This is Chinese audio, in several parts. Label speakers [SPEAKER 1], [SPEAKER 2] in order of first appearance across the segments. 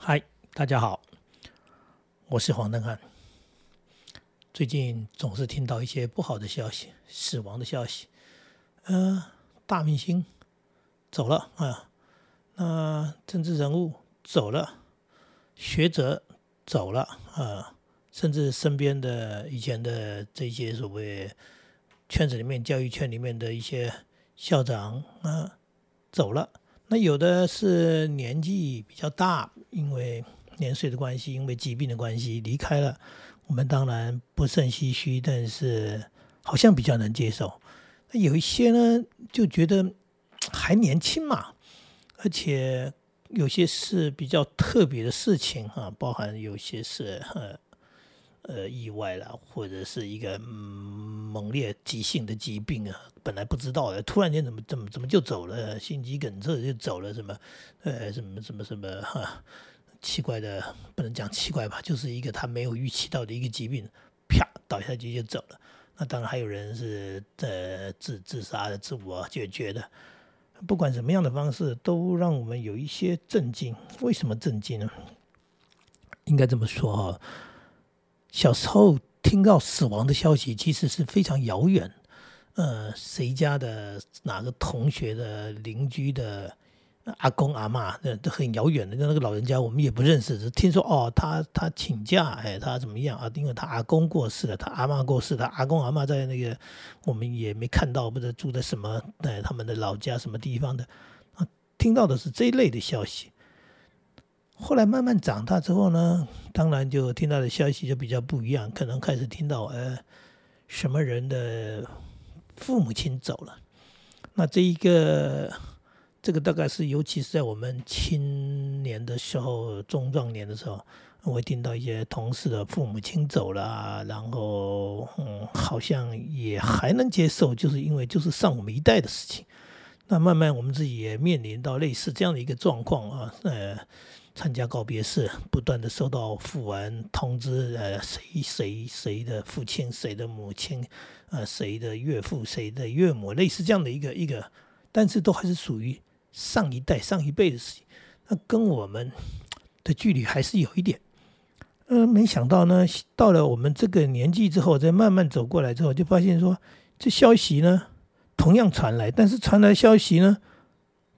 [SPEAKER 1] 嗨，大家好，我是黄登汉。最近总是听到一些不好的消息，死亡的消息。呃，大明星走了啊，那政治人物走了，学者走了啊，甚至身边的以前的这些所谓圈子里面、教育圈里面的一些校长啊走了。那有的是年纪比较大，因为年岁的关系，因为疾病的关系离开了。我们当然不甚唏嘘，但是好像比较能接受。那有一些呢，就觉得还年轻嘛，而且有些是比较特别的事情啊，包含有些是呃呃意外了，或者是一个猛烈急性的疾病啊，本来不知道的，突然间怎么怎么怎么就走了，心肌梗塞就走了，什么呃什么什么什么哈。奇怪的不能讲奇怪吧，就是一个他没有预期到的一个疾病，啪倒下去就走了。那当然还有人是呃自自杀的、自我解决的。不管什么样的方式，都让我们有一些震惊。为什么震惊呢？应该这么说哈，小时候听到死亡的消息，其实是非常遥远。呃，谁家的哪个同学的邻居的。阿公阿妈那都很遥远的，那那个老人家我们也不认识，只听说哦，他他请假，哎，他怎么样啊？因为他阿公过世了，他阿妈过世，他阿公阿妈在那个我们也没看到，不知道住在什么哎他们的老家什么地方的啊？听到的是这一类的消息。后来慢慢长大之后呢，当然就听到的消息就比较不一样，可能开始听到呃什么人的父母亲走了，那这一个。这个大概是，尤其是在我们青年的时候、中壮年的时候，我会听到一些同事的父母亲走了，然后嗯，好像也还能接受，就是因为就是上我们一代的事情。那慢慢我们自己也面临到类似这样的一个状况啊，呃，参加告别式，不断的收到讣文通知，呃，谁谁谁的父亲、谁的母亲、呃，谁的岳父、谁的岳母，类似这样的一个一个，但是都还是属于。上一代、上一辈的事情，那跟我们的距离还是有一点。呃，没想到呢，到了我们这个年纪之后，再慢慢走过来之后，就发现说，这消息呢同样传来，但是传来消息呢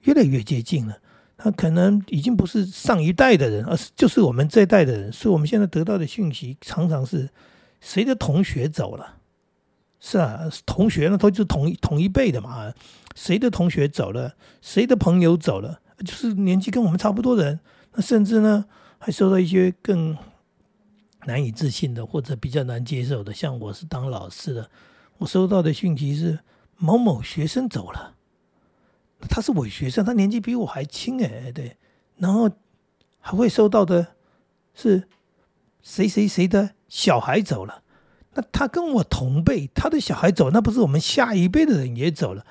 [SPEAKER 1] 越来越接近了。他可能已经不是上一代的人，而是就是我们这一代的人。所以我们现在得到的讯息常常是谁的同学走了。是啊，同学呢，都是同一同一辈的嘛。谁的同学走了，谁的朋友走了，就是年纪跟我们差不多的人。那甚至呢，还收到一些更难以置信的，或者比较难接受的。像我是当老师的，我收到的讯息是某某学生走了，他是伪学生，他年纪比我还轻哎，对。然后还会收到的是谁谁谁的小孩走了。那他跟我同辈，他的小孩走，那不是我们下一辈的人也走了，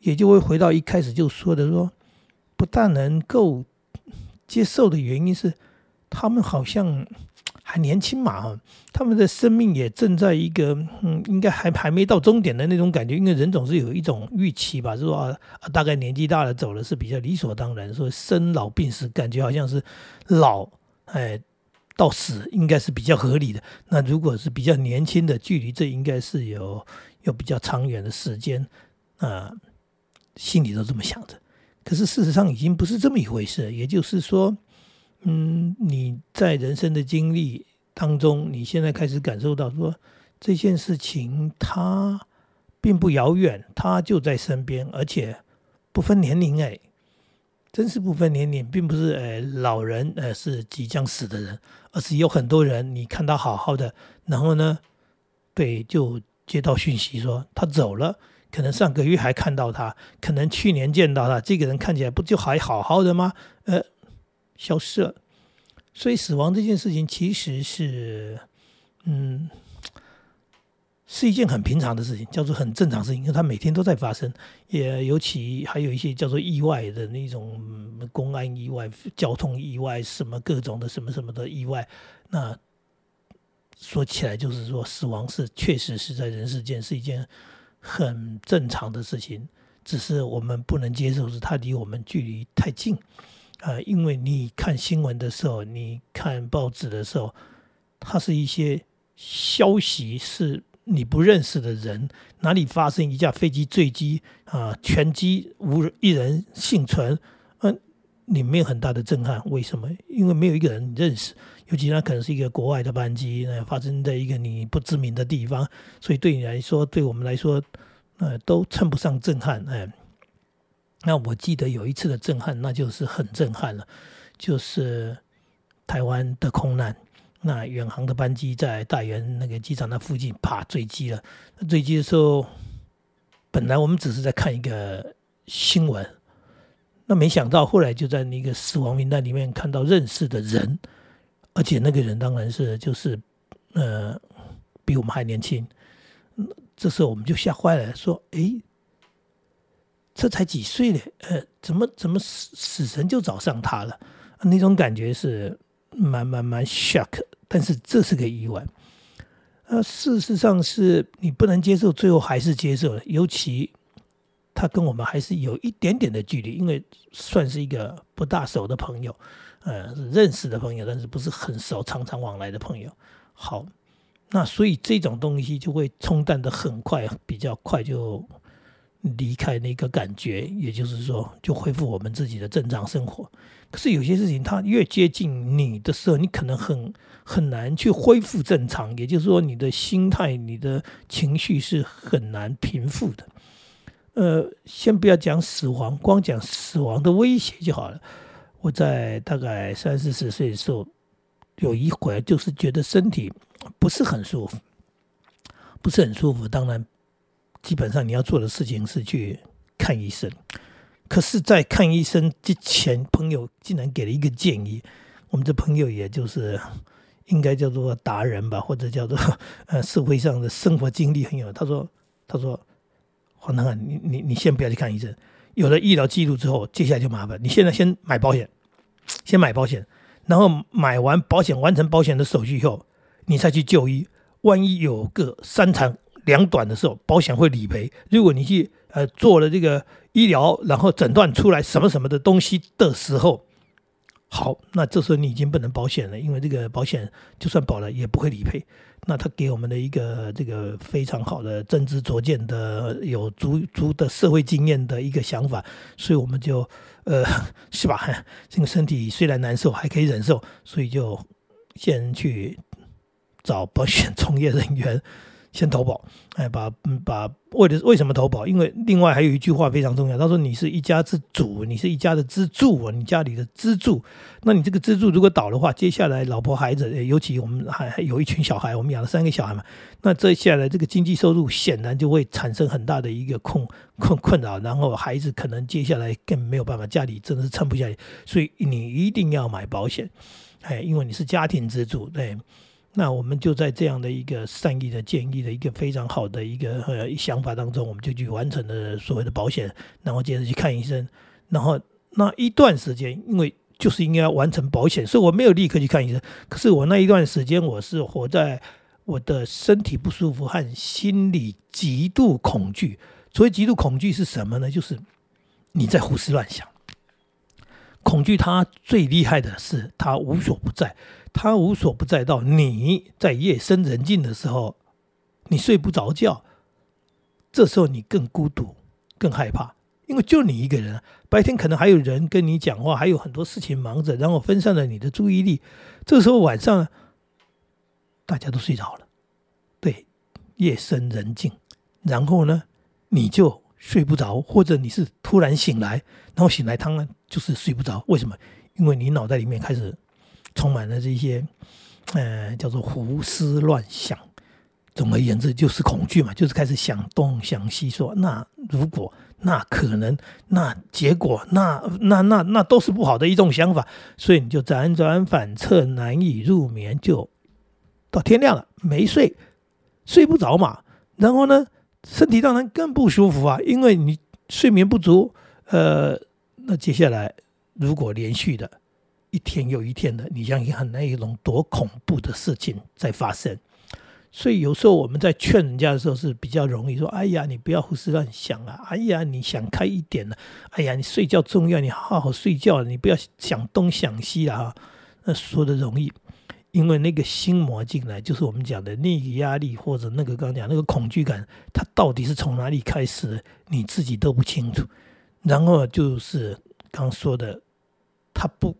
[SPEAKER 1] 也就会回到一开始就说的说，不但能够接受的原因是，他们好像还年轻嘛，他们的生命也正在一个嗯，应该还还没到终点的那种感觉，因为人总是有一种预期吧，是说啊，大概年纪大了走了是比较理所当然，说生老病死，感觉好像是老，哎。到死应该是比较合理的。那如果是比较年轻的距离，这应该是有有比较长远的时间啊，心里都这么想着。可是事实上已经不是这么一回事。也就是说，嗯，你在人生的经历当中，你现在开始感受到说这件事情它并不遥远，它就在身边，而且不分年龄哎。真是不分年龄，并不是呃老人呃是即将死的人，而是有很多人，你看他好好的，然后呢，对，就接到讯息说他走了，可能上个月还看到他，可能去年见到他，这个人看起来不就还好好的吗？呃，消失了。所以死亡这件事情其实是，嗯。是一件很平常的事情，叫做很正常事情，因为它每天都在发生。也尤其还有一些叫做意外的那种公安意外、交通意外，什么各种的什么什么的意外。那说起来就是说，死亡是确实是在人世间是一件很正常的事情，只是我们不能接受是它离我们距离太近，呃，因为你看新闻的时候，你看报纸的时候，它是一些消息是你不认识的人，哪里发生一架飞机坠机啊，全机无一人幸存，嗯，你没有很大的震撼。为什么？因为没有一个人认识，尤其那可能是一个国外的班机，那发生在一个你不知名的地方，所以对你来说，对我们来说，呃，都称不上震撼，哎。那我记得有一次的震撼，那就是很震撼了，就是台湾的空难。那远航的班机在大园那个机场那附近，啪坠机了。坠机的时候，本来我们只是在看一个新闻，那没想到后来就在那个死亡名单里面看到认识的人，而且那个人当然是就是呃比我们还年轻。这时候我们就吓坏了，说：“哎。”这才几岁嘞？呃，怎么怎么死死神就找上他了？那种感觉是蛮蛮蛮 shock，但是这是个意外。呃，事实上是你不能接受，最后还是接受了。尤其他跟我们还是有一点点的距离，因为算是一个不大熟的朋友，呃，认识的朋友，但是不是很熟、常常往来的朋友。好，那所以这种东西就会冲淡的很快，比较快就。离开那个感觉，也就是说，就恢复我们自己的正常生活。可是有些事情，它越接近你的时候，你可能很很难去恢复正常。也就是说，你的心态、你的情绪是很难平复的。呃，先不要讲死亡，光讲死亡的威胁就好了。我在大概三四十岁的时候，有一回就是觉得身体不是很舒服，不是很舒服。当然。基本上你要做的事情是去看医生，可是，在看医生之前，朋友竟然给了一个建议。我们这朋友也就是应该叫做达人吧，或者叫做 呃社会上的生活经历很有。他说：“他说黄南汉，你你你先不要去看医生，有了医疗记录之后，接下来就麻烦。你现在先买保险，先买保险，然后买完保险完成保险的手续以后，你再去就医。万一有个三长。”两短的时候，保险会理赔。如果你去呃做了这个医疗，然后诊断出来什么什么的东西的时候，好，那这时候你已经不能保险了，因为这个保险就算保了也不会理赔。那他给我们的一个这个非常好的真知灼见的有足足的社会经验的一个想法，所以我们就呃是吧？这个身体虽然难受还可以忍受，所以就先去找保险从业人员。先投保，哎，把把为了为什么投保？因为另外还有一句话非常重要，他说你是一家之主，你是一家的支柱啊，你家里的支柱。那你这个支柱如果倒的话，接下来老婆孩子，尤其我们还还有一群小孩，我们养了三个小孩嘛，那这下来这个经济收入显然就会产生很大的一个困困困扰，然后孩子可能接下来更没有办法，家里真的是撑不下去，所以你一定要买保险，哎，因为你是家庭支柱，对。那我们就在这样的一个善意的建议的一个非常好的一个呃想法当中，我们就去完成了所谓的保险，然后接着去看医生，然后那一段时间，因为就是应该要完成保险，所以我没有立刻去看医生。可是我那一段时间，我是活在我的身体不舒服和心里极度恐惧。所谓极度恐惧是什么呢？就是你在胡思乱想。恐惧它最厉害的是它无所不在。他无所不在，到你在夜深人静的时候，你睡不着觉，这时候你更孤独、更害怕，因为就你一个人。白天可能还有人跟你讲话，还有很多事情忙着，然后分散了你的注意力。这时候晚上大家都睡着了，对，夜深人静，然后呢，你就睡不着，或者你是突然醒来，然后醒来当然就是睡不着。为什么？因为你脑袋里面开始。充满了这些，呃，叫做胡思乱想。总而言之，就是恐惧嘛，就是开始想东想西，说那如果那可能那结果那那那那都是不好的一种想法，所以你就辗转反侧，难以入眠，就到天亮了没睡，睡不着嘛。然后呢，身体当然更不舒服啊，因为你睡眠不足。呃，那接下来如果连续的。一天又一天的，你相信很那一种多恐怖的事情在发生，所以有时候我们在劝人家的时候是比较容易说：“哎呀，你不要胡思乱想啊！哎呀，你想开一点了！哎呀，你睡觉重要，你好好睡觉，你不要想东想西了哈。”那说的容易，因为那个心魔进来，就是我们讲的那个压力或者那个刚讲那个恐惧感，它到底是从哪里开始，你自己都不清楚。然后就是刚说的，他不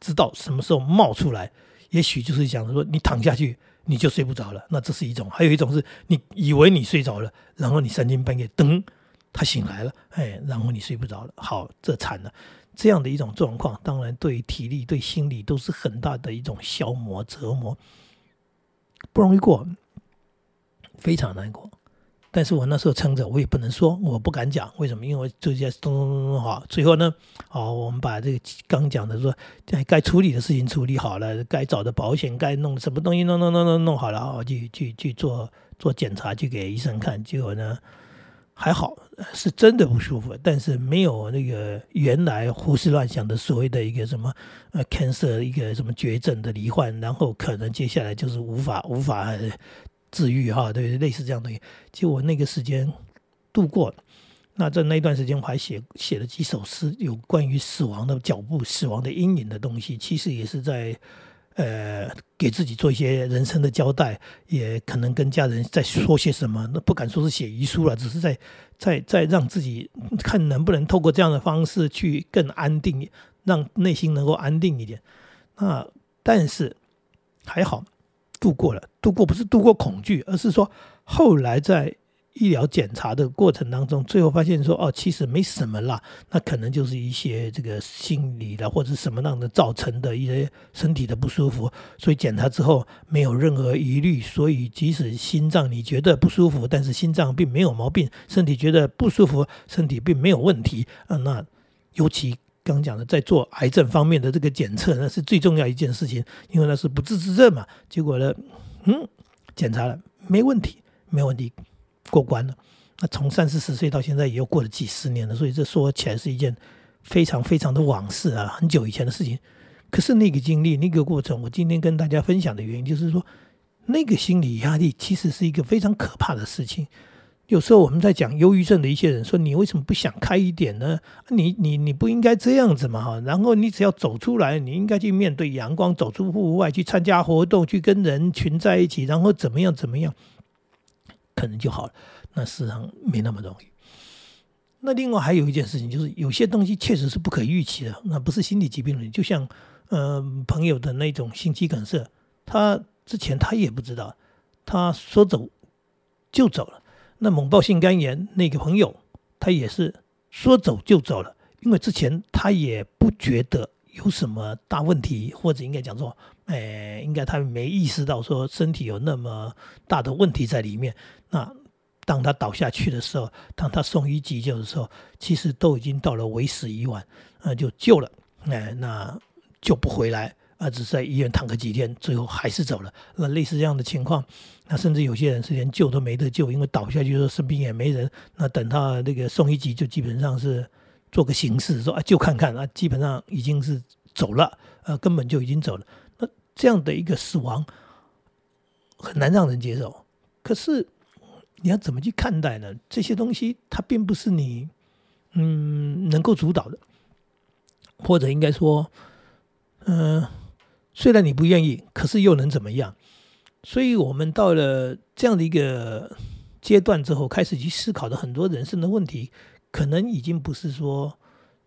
[SPEAKER 1] 知道什么时候冒出来，也许就是讲说你躺下去。你就睡不着了，那这是一种；还有一种是你以为你睡着了，然后你三更半夜噔，他醒来了，哎，然后你睡不着了，好，这惨了。这样的一种状况，当然对体力、对心理都是很大的一种消磨、折磨，不容易过，非常难过。但是我那时候撑着，我也不能说，我不敢讲，为什么？因为这些咚咚咚咚好，最后呢，好，我们把这个刚讲的说，该处理的事情处理好了，该找的保险，该弄什么东西弄弄弄弄弄好了，哦，去去去做做检查，去给医生看，结果呢还好，是真的不舒服，但是没有那个原来胡思乱想的所谓的一个什么呃 cancer 一个什么绝症的罹患，然后可能接下来就是无法无法。治愈哈，对，类似这样东西。其实我那个时间度过，那在那段时间我还写写了几首诗，有关于死亡的脚步、死亡的阴影的东西。其实也是在呃给自己做一些人生的交代，也可能跟家人在说些什么。那不敢说是写遗书了，只是在在在让自己看能不能透过这样的方式去更安定，让内心能够安定一点。那但是还好。度过了，度过不是度过恐惧，而是说后来在医疗检查的过程当中，最后发现说哦，其实没什么啦，那可能就是一些这个心理的或者什么样的造成的一些身体的不舒服，所以检查之后没有任何疑虑，所以即使心脏你觉得不舒服，但是心脏并没有毛病，身体觉得不舒服，身体并没有问题啊，那尤其。刚讲的，在做癌症方面的这个检测，那是最重要一件事情，因为那是不治之症嘛。结果呢，嗯，检查了没问题，没问题，过关了。那从三四十岁到现在，也又过了几十年了，所以这说起来是一件非常非常的往事啊，很久以前的事情。可是那个经历，那个过程，我今天跟大家分享的原因，就是说，那个心理压力其实是一个非常可怕的事情。有时候我们在讲忧郁症的一些人说：“你为什么不想开一点呢？你你你不应该这样子嘛哈！然后你只要走出来，你应该去面对阳光，走出户外去参加活动，去跟人群在一起，然后怎么样怎么样，可能就好了。那事实上没那么容易。那另外还有一件事情，就是有些东西确实是不可预期的，那不是心理疾病了。就像呃朋友的那种心肌梗塞，他之前他也不知道，他说走就走了。”那猛暴性肝炎那个朋友，他也是说走就走了，因为之前他也不觉得有什么大问题，或者应该讲说，哎，应该他没意识到说身体有那么大的问题在里面。那当他倒下去的时候，当他送医急救的时候，其实都已经到了为时已晚，那就救了，哎，那救不回来。啊，只是在医院躺个几天，最后还是走了。那类似这样的情况，那甚至有些人是连救都没得救，因为倒下去说身边也没人。那等他那个送一级，就基本上是做个形式，说啊就看看啊，基本上已经是走了，呃，根本就已经走了。那这样的一个死亡很难让人接受。可是你要怎么去看待呢？这些东西它并不是你嗯能够主导的，或者应该说，嗯。虽然你不愿意，可是又能怎么样？所以，我们到了这样的一个阶段之后，开始去思考的很多人生的问题，可能已经不是说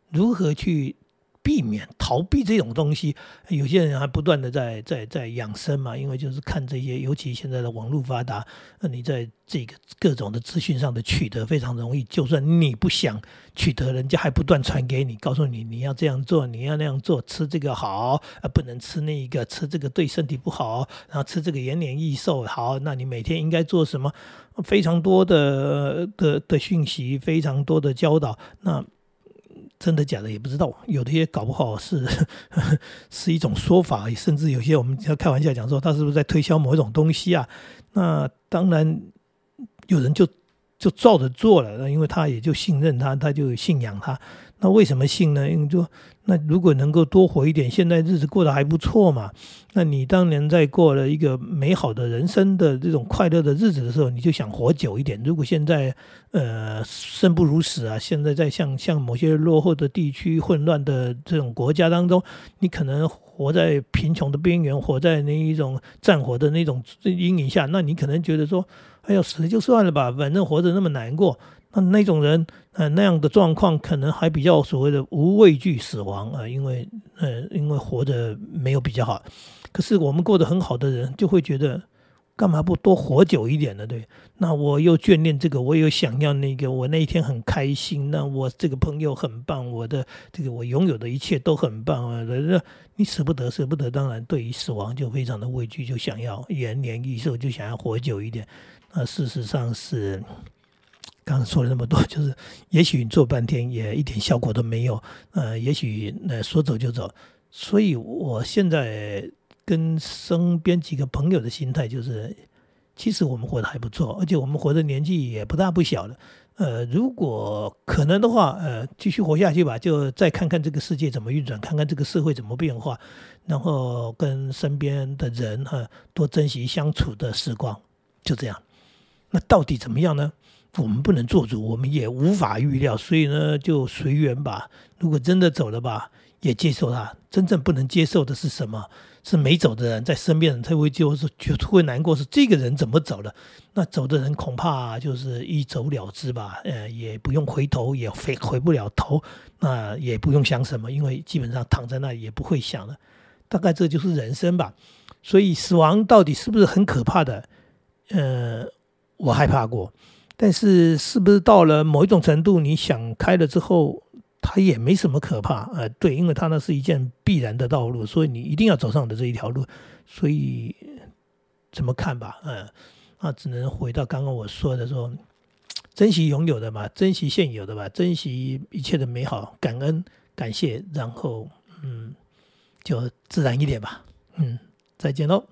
[SPEAKER 1] 如何去。避免逃避这种东西，有些人还不断的在在在养生嘛，因为就是看这些，尤其现在的网络发达，那你在这个各种的资讯上的取得非常容易，就算你不想取得，人家还不断传给你，告诉你你要这样做，你要那样做，吃这个好，啊不能吃那一个，吃这个对身体不好，然后吃这个延年益寿好，那你每天应该做什么？非常多的的的讯息，非常多的教导，那。真的假的也不知道，有的也搞不好是 是一种说法，甚至有些我们要开玩笑讲说，他是不是在推销某一种东西啊？那当然有人就就照着做了，因为他也就信任他，他就信仰他。那为什么信呢？因为说，那如果能够多活一点，现在日子过得还不错嘛。那你当年在过了一个美好的人生的这种快乐的日子的时候，你就想活久一点。如果现在呃生不如死啊，现在在像像某些落后的地区、混乱的这种国家当中，你可能活在贫穷的边缘，活在那一种战火的那种阴影下，那你可能觉得说，哎呀，死了就算了吧，反正活着那么难过。那那种人，呃，那样的状况可能还比较所谓的无畏惧死亡啊，因为，呃，因为活着没有比较好。可是我们过得很好的人，就会觉得，干嘛不多活久一点呢？对，那我又眷恋这个，我又想要那个，我那一天很开心，那我这个朋友很棒，我的这个我拥有的一切都很棒啊。那你舍不得，舍不得，当然对于死亡就非常的畏惧，就想要延年益寿，就想要活久一点。那事实上是。刚说了那么多，就是也许你做半天也一点效果都没有，呃，也许呃说走就走。所以我现在跟身边几个朋友的心态就是，其实我们活得还不错，而且我们活的年纪也不大不小了。呃，如果可能的话，呃，继续活下去吧，就再看看这个世界怎么运转，看看这个社会怎么变化，然后跟身边的人哈多珍惜相处的时光，就这样。那到底怎么样呢？我们不能做主，我们也无法预料，所以呢，就随缘吧。如果真的走了吧，也接受他。真正不能接受的是什么？是没走的人在身边人才会就是就会难过，是这个人怎么走了？那走的人恐怕就是一走了之吧。呃，也不用回头，也回回不了头，那也不用想什么，因为基本上躺在那里也不会想了。大概这就是人生吧。所以死亡到底是不是很可怕的？呃，我害怕过。但是，是不是到了某一种程度，你想开了之后，它也没什么可怕？呃，对，因为它那是一件必然的道路，所以你一定要走上的这一条路。所以，怎么看吧？嗯，那只能回到刚刚我说的，说珍惜拥有的吧，珍惜现有的吧，珍惜一切的美好，感恩感谢，然后嗯，就自然一点吧。嗯，再见喽。